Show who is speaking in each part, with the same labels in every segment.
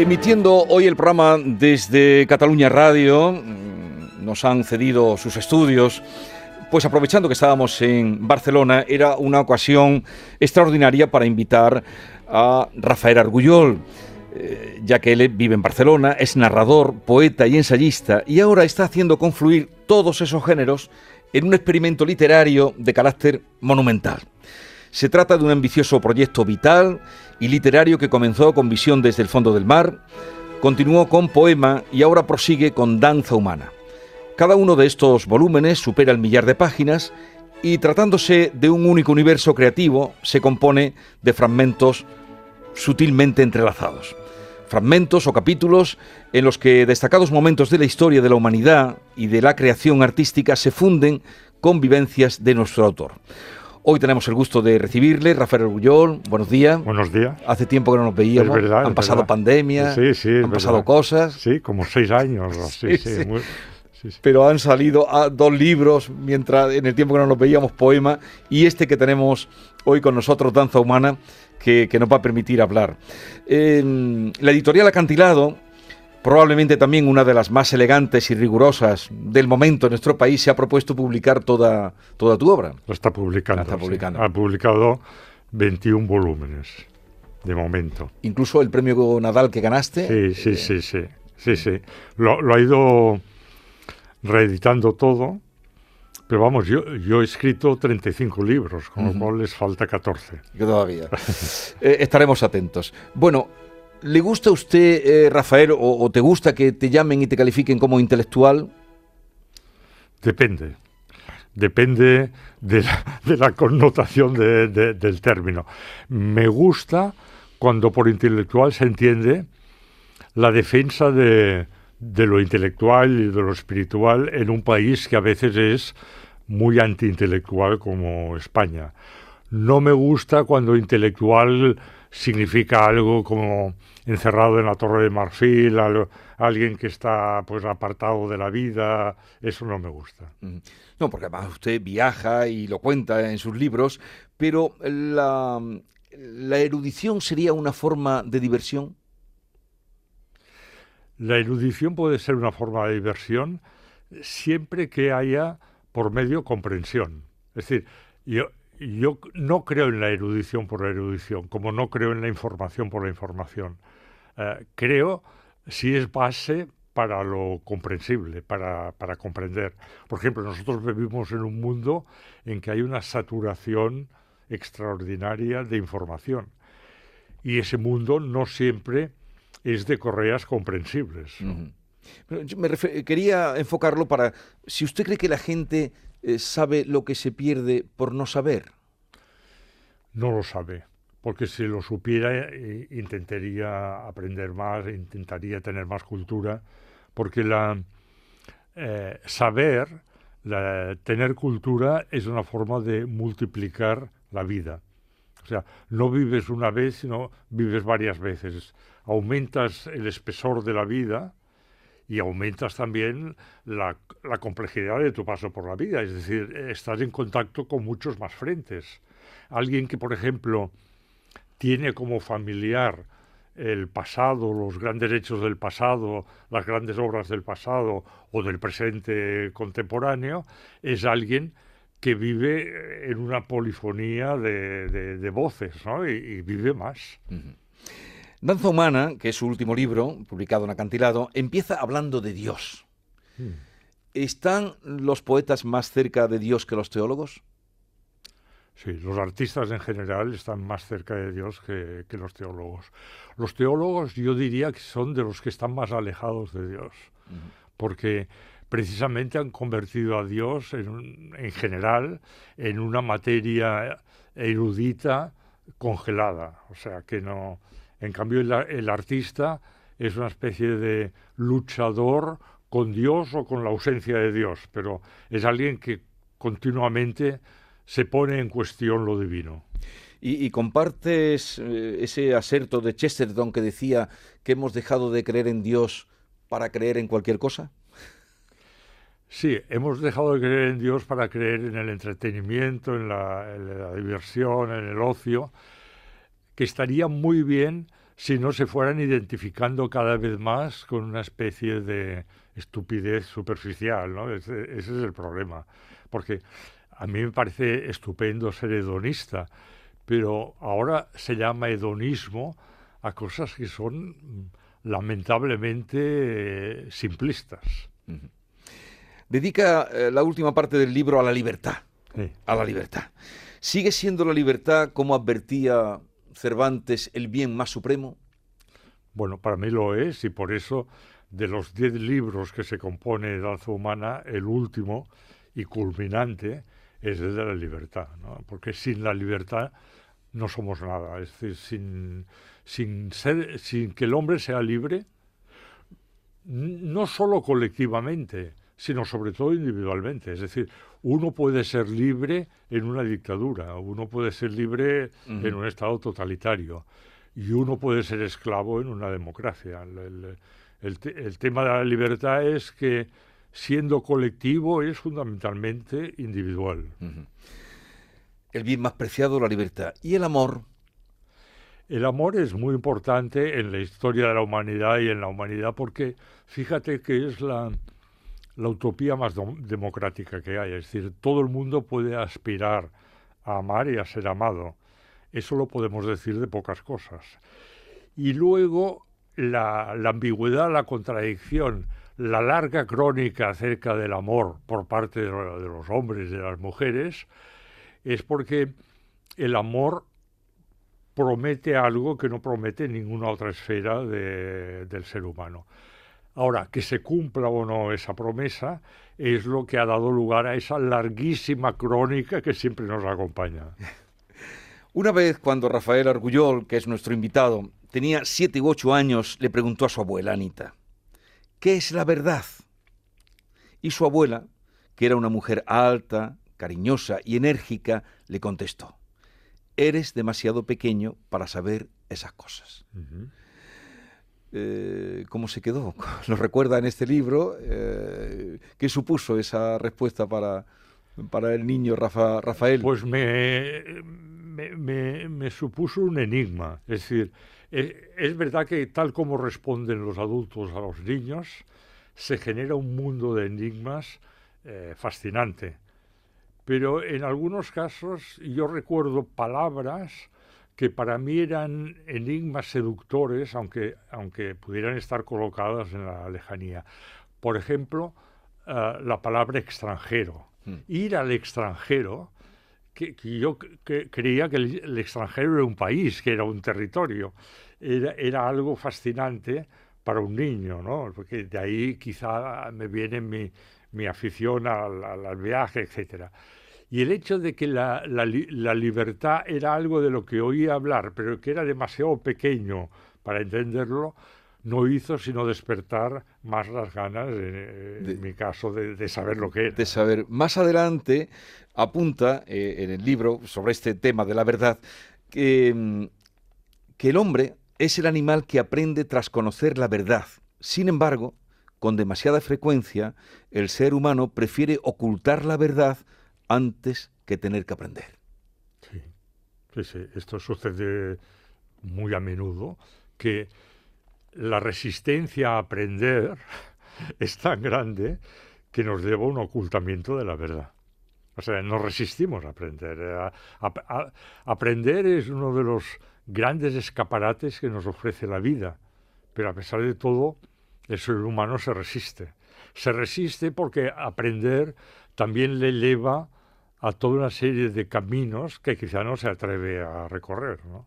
Speaker 1: Emitiendo hoy el programa desde Cataluña Radio, mm, nos han cedido sus estudios pues aprovechando que estábamos en Barcelona, era una ocasión extraordinaria para invitar a Rafael Argullol, eh, ya que él vive en Barcelona, es narrador, poeta y ensayista, y ahora está haciendo confluir todos esos géneros en un experimento literario de carácter monumental. Se trata de un ambicioso proyecto vital y literario que comenzó con visión desde el fondo del mar, continuó con poema y ahora prosigue con danza humana. Cada uno de estos volúmenes supera el millar de páginas y tratándose de un único universo creativo, se compone de fragmentos sutilmente entrelazados. Fragmentos o capítulos en los que destacados momentos de la historia de la humanidad y de la creación artística se funden con vivencias de nuestro autor. Hoy tenemos el gusto de recibirle, Rafael Argullol. Buenos días.
Speaker 2: Buenos días.
Speaker 1: Hace tiempo que no nos veíamos.
Speaker 2: Es verdad,
Speaker 1: Han pasado pandemias.
Speaker 2: Sí, sí.
Speaker 1: Han pasado cosas.
Speaker 2: Sí, como seis años. Sí, sí. Muy,
Speaker 1: pero han salido dos libros mientras en el tiempo que no nos veíamos poema y este que tenemos hoy con nosotros Danza Humana que, nos va a permitir hablar. la editorial Acantilado probablemente también una de las más elegantes y rigurosas del momento en nuestro país, se ha propuesto publicar toda, toda tu obra.
Speaker 2: Lo está publicando.
Speaker 1: está publicando.
Speaker 2: Ha publicado 21 volúmenes, de momento.
Speaker 1: Incluso el premio Nadal que ganaste.
Speaker 2: Sí, sí, sí, sí. sí, sí. lo ha ido reeditando todo. Pero vamos, yo, yo he escrito 35 libros, con lo cual les falta 14.
Speaker 1: todavía. Eh, estaremos atentos. Bueno, ¿le gusta a usted, eh, Rafael, o, te gusta que te llamen y te califiquen como intelectual?
Speaker 2: Depende. Depende de la, connotación del término. Me gusta cuando por intelectual se entiende la defensa de, de lo intelectual y de lo espiritual en un país que a veces es muy antiintelectual como España. No me gusta cuando intelectual significa algo como encerrado en la torre de marfil, alguien que está pues apartado de la vida, eso no me gusta.
Speaker 1: No, porque además usted viaja y lo cuenta en sus libros, pero la, la erudición sería una forma de diversión.
Speaker 2: La erudición puede ser una forma de diversión siempre que haya por medio comprensión. Es decir, yo, yo no creo en la erudición por la erudición, como no creo en la información por la información. Eh, creo si es base para lo comprensible, para, para, comprender. Por ejemplo, nosotros vivimos en un mundo en que hay una saturación extraordinaria de información. Y ese mundo no siempre es de correas comprensibles.
Speaker 1: quería enfocarlo para, si usted cree que la gente eh, sabe lo que se pierde por no saber.
Speaker 2: No lo sabe, porque si lo supiera eh, intentaría aprender más, intentaría tener más cultura, porque la eh, saber, tener cultura es una forma de multiplicar la vida. O sea, no vives una vez, sino vives varias veces aumentas el espesor de la vida y aumentas también la, complejidad de tu paso por la vida. Es decir, estás en contacto con muchos más frentes. Alguien que, por ejemplo, tiene como familiar el pasado, los grandes hechos del pasado, las grandes obras del pasado o del presente contemporáneo, es alguien que vive en una polifonía de, voces y, vive más.
Speaker 1: Danza Humana, que es su último libro, publicado en Acantilado, empieza hablando de Dios. Hmm. ¿Están los poetas más cerca de Dios que los teólogos?
Speaker 2: Sí, los artistas en general están más cerca de Dios que, los teólogos. Los teólogos yo diría que son de los que están más alejados de Dios, porque precisamente han convertido a Dios en, en general en una materia erudita congelada, o sea, que no, en cambio, el, artista es una especie de luchador con Dios o con la ausencia de Dios, pero es alguien que continuamente se pone en cuestión lo divino.
Speaker 1: ¿Y, compartes eh, ese aserto de Chesterton que decía que hemos dejado de creer en Dios para creer en cualquier cosa?
Speaker 2: Sí, hemos dejado de creer en Dios para creer en el entretenimiento, en la, diversión, en el ocio, que estaría muy bien si no se fueran identificando cada vez más con una especie de estupidez superficial, ¿no? Ese, ese, es el problema. Porque a mí me parece estupendo ser hedonista, pero ahora se llama hedonismo a cosas que son lamentablemente eh, simplistas.
Speaker 1: Dedica eh, la última parte del libro a la libertad. A la libertad. ¿Sigue siendo la libertad, como advertía Cervantes, el bien más supremo?
Speaker 2: Bueno, para mí lo es y por eso de los diez libros que se compone Danza Humana, el último y culminante es el de la libertad, ¿no? porque sin la libertad no somos nada. Es decir, sin, sin, ser, sin que el hombre sea libre, no solo colectivamente, sino sobre todo individualmente. Es decir, uno puede ser libre en una dictadura, uno puede ser libre en un Estado totalitario y uno puede ser esclavo en una democracia. El, el, tema de la libertad es que siendo colectivo es fundamentalmente individual
Speaker 1: el bien más preciado, la libertad. ¿Y el amor?
Speaker 2: El amor es muy importante en la historia de la humanidad y en la humanidad porque fíjate que es la, la utopía más democrática que hay. Es decir, todo el mundo puede aspirar a amar y a ser amado. Eso lo podemos decir de pocas cosas. Y luego la, ambigüedad, la contradicción, la larga crónica acerca del amor por parte de, de los hombres de las mujeres, es porque el amor promete algo que no promete ninguna otra esfera del ser humano. Ahora, que se cumpla o no esa promesa es lo que ha dado lugar a esa larguísima crónica que siempre nos acompaña.
Speaker 1: Una vez cuando Rafael Argullol, que es nuestro invitado, tenía siete u ocho años, le preguntó a su abuela Anita, ¿qué es la verdad? Y su abuela, que era una mujer alta, cariñosa y enérgica, le contestó, eres demasiado pequeño para saber esas cosas. Eh, ¿Cómo se quedó? ¿Lo recuerda en este libro? Eh, ¿Qué supuso esa respuesta para, para el niño Rafael?
Speaker 2: Pues me, me, supuso un enigma. Es decir, eh, es, verdad que tal como responden los adultos a los niños, se genera un mundo de enigmas fascinante pero en algunos casos yo recuerdo palabras que para mí eran enigmas seductores, aunque, aunque pudieran estar colocadas en la lejanía. Por ejemplo, eh, la palabra extranjero. Hmm. Ir al extranjero, que, yo creía que el, extranjero era un país, que era un territorio, era, era algo fascinante para un niño, ¿no? Porque de ahí quizá me viene mi, mi afición al, al viaje, etcétera. Y el hecho de que la, libertad era algo de lo que oía hablar, pero que era demasiado pequeño para entenderlo, no hizo sino despertar más las ganas, en mi caso, de, saber lo que era.
Speaker 1: De saber. Más adelante apunta eh, en el libro sobre este tema de la verdad que, mm, que el hombre es el animal que aprende tras conocer la verdad. Sin embargo, con demasiada frecuencia, el ser humano prefiere ocultar la verdad antes que tener que aprender.
Speaker 2: Sí, sí, sí. Esto sucede muy a menudo, que la resistencia a aprender es tan grande que nos lleva a un ocultamiento de la verdad. O sea, nos resistimos a aprender. aprender es uno de los grandes escaparates que nos ofrece la vida, pero a pesar de todo, el ser humano se resiste. Se resiste porque aprender también le lleva a toda una serie de caminos que quizá no se atreve a recorrer. ¿no?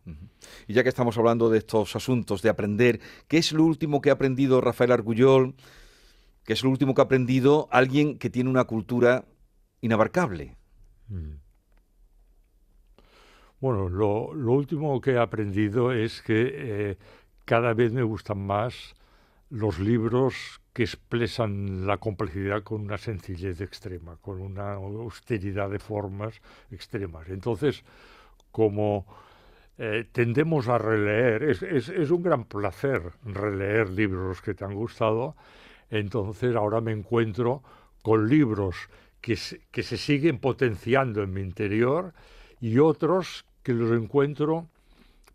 Speaker 1: Y ya que estamos hablando de estos asuntos, de aprender, ¿qué es lo último que ha aprendido Rafael Argullol? ¿Qué es lo último que ha aprendido alguien que tiene una cultura inabarcable? Mm.
Speaker 2: Bueno, lo, último que he aprendido es que eh, cada vez me gustan más los libros que expresan la complejidad con una sencillez extrema, con una austeridad de formas extremas. Entonces, como eh, tendemos a releer, es, un gran placer releer libros que te han gustado, entonces ahora me encuentro con libros que que se siguen potenciando en mi interior y otros que los encuentro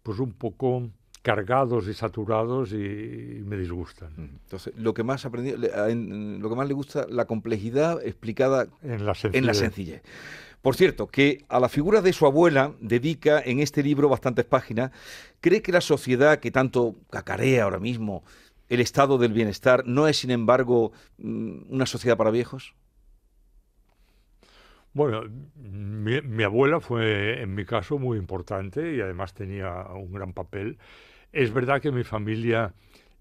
Speaker 2: pues un poco cargados y saturados y, me disgustan.
Speaker 1: Entonces, lo que más aprendí, lo que más le gusta, la complejidad explicada
Speaker 2: en la
Speaker 1: En la sencillez. Por cierto, que a la figura de su abuela dedica en este libro bastantes páginas. ¿Cree que la sociedad que tanto cacarea ahora mismo el estado del bienestar no es, sin embargo, mm, una sociedad para viejos?
Speaker 2: Bueno, mi, abuela fue en mi caso muy importante y además tenía un gran papel. Es verdad que mi familia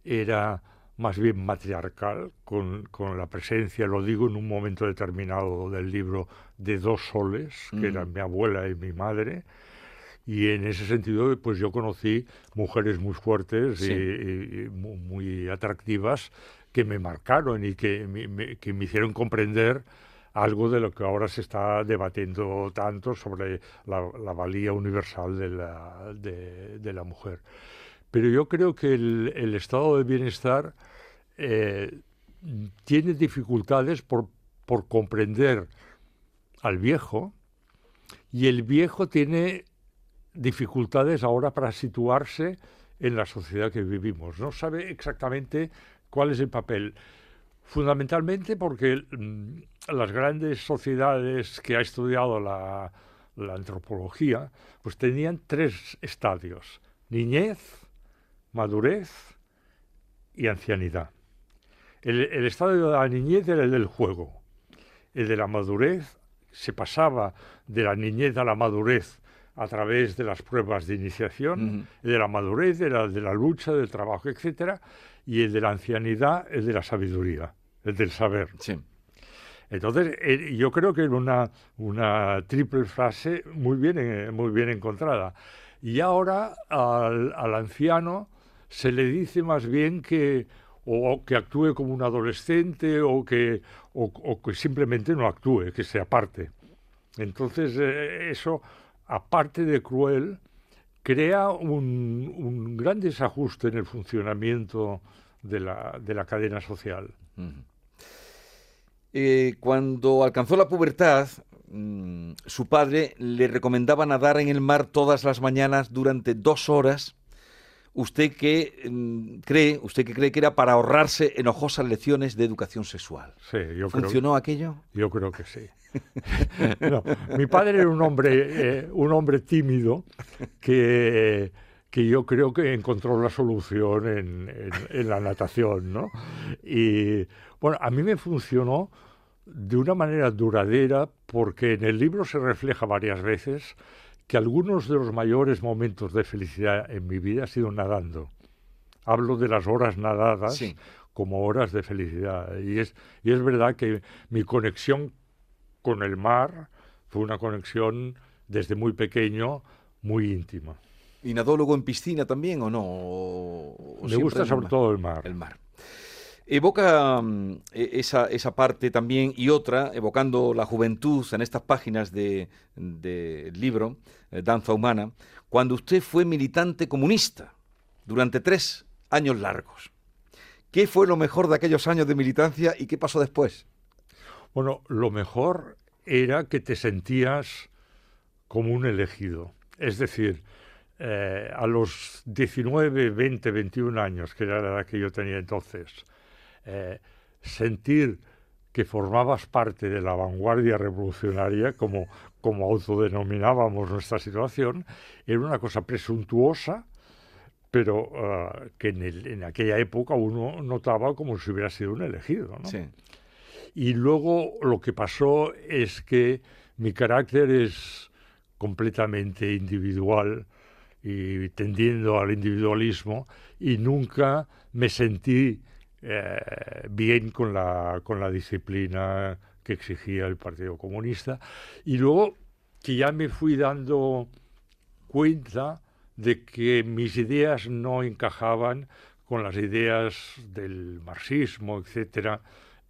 Speaker 2: era más bien matriarcal, con, con, la presencia, lo digo en un momento determinado del libro, de dos soles, que eran mm. mi abuela y mi madre. Y en ese sentido, pues yo conocí mujeres muy fuertes y, muy, atractivas que me marcaron y que que me hicieron comprender algo de lo que ahora se está debatiendo tanto sobre la, valía universal de la, de, la, mujer. Pero yo creo que el, estado de bienestar eh, tiene dificultades por, por comprender al viejo y el viejo tiene dificultades ahora para situarse en la sociedad que vivimos. No sabe exactamente cuál es el papel. Fundamentalmente porque mm, las grandes sociedades que ha estudiado la, antropología, pues tenían tres estadios, niñez, madurez y ancianidad. El, el, estadio de la niñez era el del juego. El de la madurez se pasaba de la niñez a la madurez a través de las pruebas de iniciación. El de la madurez era el de la lucha, del trabajo, etc. Y el de la ancianidad, el de la sabiduría el del saber.
Speaker 1: Sí.
Speaker 2: Entonces, eh, yo creo que es una, una triple frase muy bien, eh, muy bien encontrada. Y ahora al, al, anciano se le dice más bien que o, que actúe como un adolescente o que, o, que simplemente no actúe, que se aparte. Entonces, eh, eso, aparte de cruel, crea un, un, gran desajuste en el funcionamiento de la, de la cadena social.
Speaker 1: Eh, cuando alcanzó la pubertad, mm, su padre le recomendaba nadar en el mar todas las mañanas durante dos horas. ¿Usted qué mm, cree, usted que cree que era para ahorrarse enojosas lecciones de educación sexual?
Speaker 2: Sí, yo
Speaker 1: ¿Funcionó aquello?
Speaker 2: Yo creo que sí. mi padre era un hombre, eh, un hombre tímido que que yo creo que encontró la solución en, en, la natación, ¿no? Y bueno, a mí me funcionó de una manera duradera porque en el libro se refleja varias veces que algunos de los mayores momentos de felicidad en mi vida ha sido nadando. Hablo de las horas nadadas como horas de felicidad. Y es, y es verdad que mi conexión con el mar fue una conexión desde muy pequeño muy íntima.
Speaker 1: ¿Y nadó luego en piscina también o no?
Speaker 2: Me gusta sobre todo el mar.
Speaker 1: El mar. Evoca mm, e, esa, esa, parte también y otra, evocando la juventud en estas páginas del de libro, eh, Danza Humana, cuando usted fue militante comunista durante tres años largos. ¿Qué fue lo mejor de aquellos años de militancia y qué pasó después?
Speaker 2: Bueno, lo mejor era que te sentías como un elegido. Es decir, eh, a los 19, 20, 21 años, que era la edad que yo tenía entonces, eh, sentir que formabas parte de la vanguardia revolucionaria, como, como autodenominábamos nuestra situación, era una cosa presuntuosa, pero eh, que en, en, aquella época uno notaba como si hubiera sido un elegido. ¿no? Y luego lo que pasó es que mi carácter es completamente individual, y tendiendo al individualismo y nunca me sentí eh, bien con la, con la disciplina que exigía el Partido Comunista. Y luego que ya me fui dando cuenta de que mis ideas no encajaban con las ideas del marxismo, etcétera,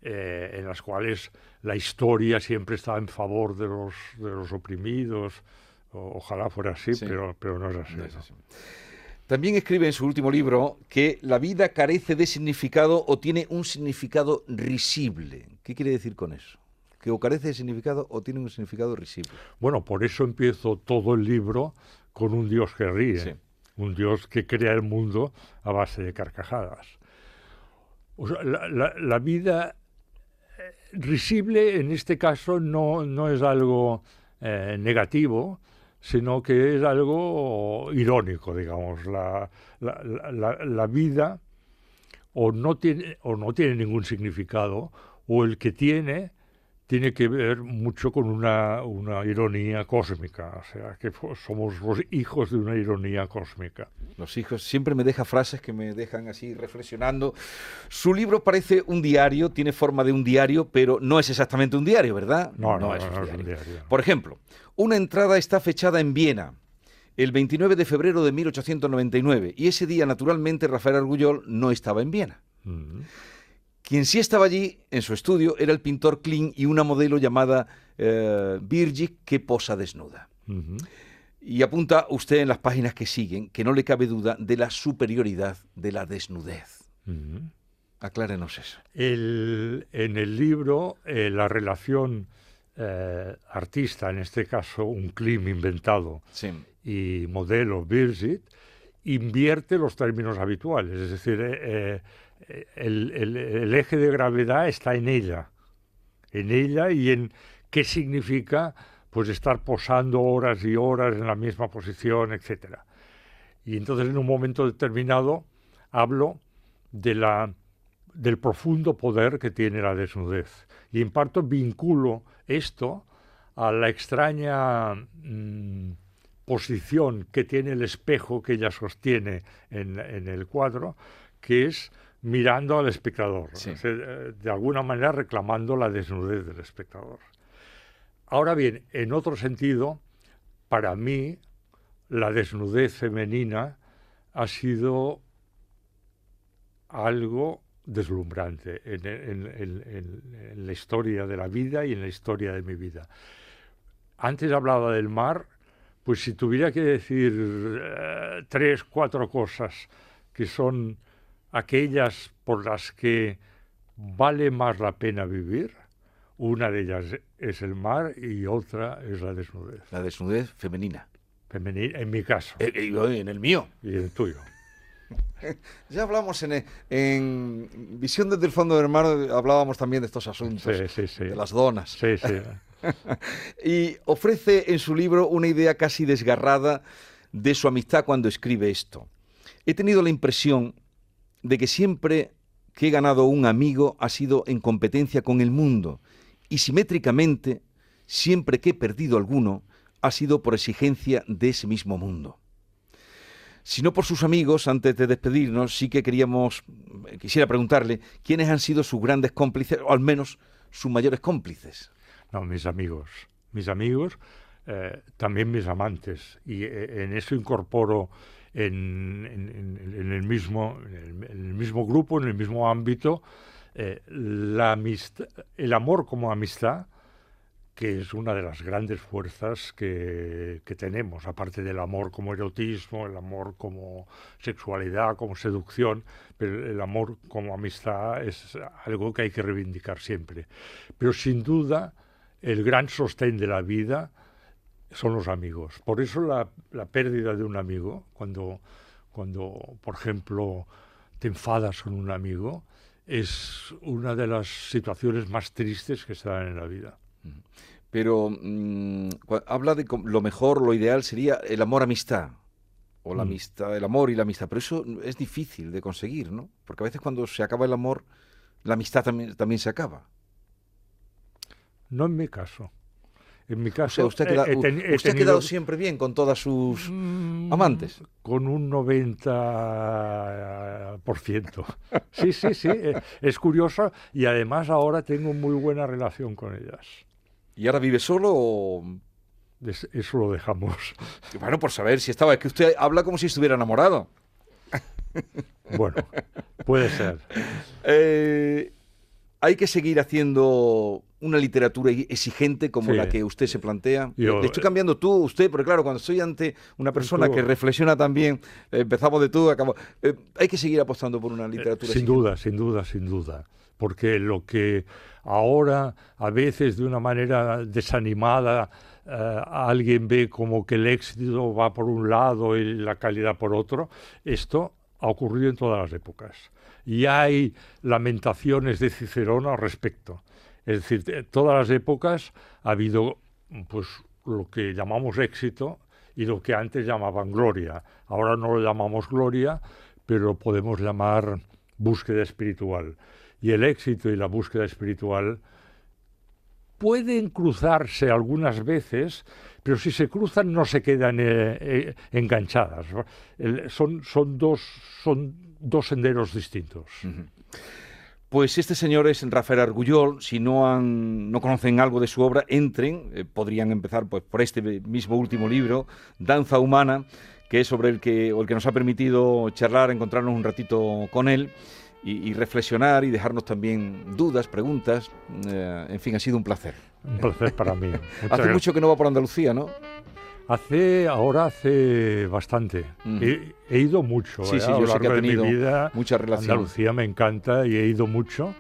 Speaker 2: eh, en las cuales la historia siempre está en favor de los, de los oprimidos. ojalá fuera así, Pero, pero no es así.
Speaker 1: También escribe en su último libro que la vida carece de significado o tiene un significado risible. ¿Qué quiere decir con eso? ¿Que o carece de significado o tiene un significado risible?
Speaker 2: Bueno, por eso empiezo todo el libro con un Dios que ríe, un Dios que crea el mundo a base de carcajadas. la, vida eh, risible en este caso no, no es algo eh, negativo, sino que es algo irónico, digamos. La, la, vida o no, tiene, o no tiene ningún significado, o el que tiene tiene que ver mucho con una, una, ironía cósmica, o sea, que somos los hijos de una ironía cósmica.
Speaker 1: Los hijos, siempre me deja frases que me dejan así reflexionando. Su libro parece un diario, tiene forma de un diario, pero no es exactamente un diario, ¿verdad?
Speaker 2: No, no, es, un diario.
Speaker 1: Por ejemplo, una entrada está fechada en Viena el 29 de febrero de 1899 y ese día, naturalmente, Rafael Argullol no estaba en Viena. Mm. Quien sí estaba allí en su estudio era el pintor Kling y una modelo llamada eh, que posa desnuda. Y apunta usted en las páginas que siguen que no le cabe duda de la superioridad de la desnudez. Aclárenos eso.
Speaker 2: en el libro, eh, la relación eh, artista, en este caso un Kling inventado, y modelo Birgit, invierte los términos habituales. Es decir, eh, el, eje de gravedad está en ella, en ella y en qué significa pues estar posando horas y horas en la misma posición, etc. Y entonces en un momento determinado hablo de la, del profundo poder que tiene la desnudez. Y en parte vinculo esto a la extraña mm, posición que tiene el espejo que ella sostiene en, en el cuadro, que es mirando al espectador, eh, de alguna manera reclamando la desnudez del espectador. Ahora bien, en otro sentido, para mí, la desnudez femenina ha sido algo deslumbrante en, la historia de la vida y en la historia de mi vida. Antes hablaba del mar, pues si tuviera que decir eh, tres, cuatro cosas que son aquellas por las que vale más la pena vivir. Una de ellas es el mar y otra es la desnudez.
Speaker 1: La desnudez femenina.
Speaker 2: Femenina, en mi caso.
Speaker 1: Eh, eh, en el mío.
Speaker 2: Y en el tuyo.
Speaker 1: ya hablamos en, en, Visión desde el fondo del mar, hablábamos también de estos asuntos,
Speaker 2: sí, sí,
Speaker 1: de las donas.
Speaker 2: Sí, sí.
Speaker 1: y ofrece en su libro una idea casi desgarrada de su amistad cuando escribe esto. He tenido la impresión de que siempre que he ganado un amigo ha sido en competencia con el mundo y simétricamente siempre que he perdido alguno ha sido por exigencia de ese mismo mundo. Si no por sus amigos, antes de despedirnos, sí que queríamos, quisiera preguntarle quiénes han sido sus grandes cómplices, o al menos sus mayores cómplices.
Speaker 2: No, mis amigos. Mis amigos, eh, también mis amantes. Y eh, en eso incorporo en, el, mismo, en, el, mismo grupo, en el mismo ámbito, eh, la el amor como amistad, que es una de las grandes fuerzas que, que, tenemos, aparte del amor como erotismo, el amor como sexualidad, como seducción, pero el amor como amistad es algo que hay que reivindicar siempre. Pero sin duda, el gran sostén de la vida son los amigos. Por eso la, la pérdida de un amigo, cuando, cuando, por ejemplo, te enfadas con un amigo, es una de las situaciones más tristes que se dan en la vida.
Speaker 1: Pero mm, habla de lo mejor, lo ideal sería el amor-amistad. O la mm. amistad, el amor y la amistad. Pero eso es difícil de conseguir, ¿no? Porque a veces cuando se acaba el amor, la amistad también, también se acaba.
Speaker 2: No en mi caso. En mi caso,
Speaker 1: usted, ha quedado siempre bien con todas sus mm, amantes.
Speaker 2: Con un 90%. Sí, sí, sí. Eh, es curioso y además ahora tengo muy buena relación con ellas.
Speaker 1: ¿Y ahora vive solo o...?
Speaker 2: Eso lo dejamos.
Speaker 1: Bueno, por saber si estaba. Es que usted habla como si estuviera enamorado.
Speaker 2: Bueno, puede ser.
Speaker 1: Eh, hay que seguir haciendo una literatura exigente como
Speaker 2: Sí.
Speaker 1: la que usted se plantea.
Speaker 2: Yo-
Speaker 1: Le estoy cambiando tú, usted, porque claro, cuando estoy ante una persona
Speaker 2: Tú.
Speaker 1: que reflexiona también, eh, empezamos de tú, acabamos. eh, hay que seguir apostando por una literatura
Speaker 2: Sin
Speaker 1: exigente.
Speaker 2: duda, sin duda, sin duda. Porque lo que ahora, a veces de una manera desanimada, eh, alguien ve como que el éxito va por un lado y la calidad por otro, esto ha ocurrido en todas las épocas. Y hay lamentaciones de Cicerón al respecto. Es decir, de todas las épocas ha habido pues lo que llamamos éxito y lo que antes llamaban gloria. Ahora no lo llamamos gloria, pero podemos llamar búsqueda espiritual. Y el éxito y la búsqueda espiritual pueden cruzarse algunas veces, pero si se cruzan no se quedan eh, eh, enganchadas. Son, dos, son dos senderos distintos.
Speaker 1: Pues este señor es Rafael Argullol. Si no han, no conocen algo de su obra, entren. Eh, podrían empezar pues, por este mismo último libro, Danza Humana, que es sobre el que, o el que nos ha permitido charlar, encontrarnos un ratito con él y, y reflexionar y dejarnos también dudas, preguntas. Eh, en fin, ha sido un placer.
Speaker 2: Un placer para mí.
Speaker 1: Hace mucho que no va por Andalucía, ¿no?
Speaker 2: Hace, ahora hace bastante.
Speaker 1: Ujú.
Speaker 2: he, he ido mucho
Speaker 1: Sí,
Speaker 2: eh,
Speaker 1: sí,
Speaker 2: a lo
Speaker 1: yo sé que ha
Speaker 2: largo de mi vida.
Speaker 1: mucha relación.
Speaker 2: Andalucía me encanta y he ido mucho.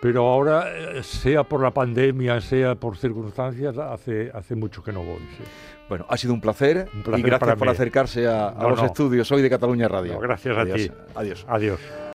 Speaker 2: Pero ahora, eh, sea por la pandemia, sea por circunstancias, hace, hace mucho que no voy. sí.
Speaker 1: Bueno, ha sido un placer,
Speaker 2: Un placer
Speaker 1: y gracias por
Speaker 2: mí.
Speaker 1: acercarse a, a
Speaker 2: No,
Speaker 1: los
Speaker 2: no.
Speaker 1: estudios hoy de Cataluña Radio.
Speaker 2: No, gracias a ti.
Speaker 1: Adiós.
Speaker 2: Adiós.